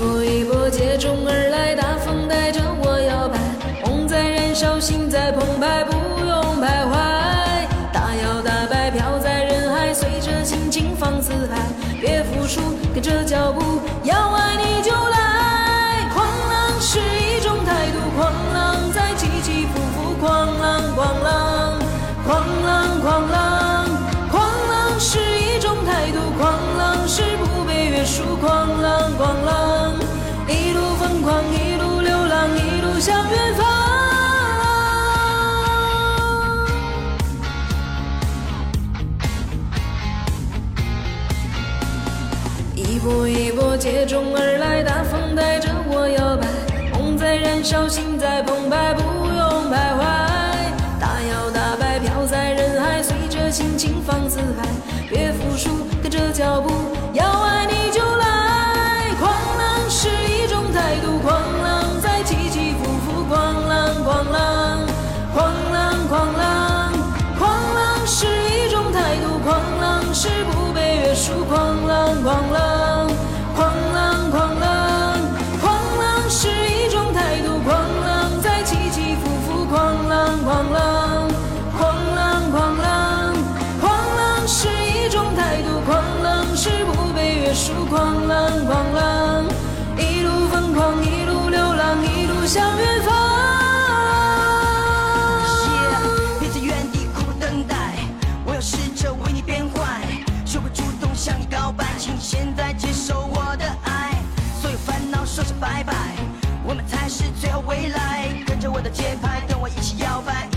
一波一波接踵而来，大风带着我摇摆，梦在燃烧，心在澎湃，不用徘徊。大摇大摆飘在人海，随着心情放肆嗨，别服输，跟着脚步，要爱你就来。狂浪是一种态度，狂浪在起起伏伏，狂浪狂浪，狂浪狂浪，狂浪是一种态度，狂浪是不被约束，狂浪狂浪，向远方。一波一波接踵而来，大风带着我摇摆，梦在燃烧，心在澎湃，不是不被约束，狂浪狂浪，狂浪狂浪，狂浪是一种态度，狂浪在起起伏伏，狂浪狂浪，狂浪狂浪，狂浪是一种态度，狂浪是不被约束，狂浪狂浪，一路疯狂，一路流浪，一路向远我们才是最后未来，跟着我的节拍，跟我一起摇摆，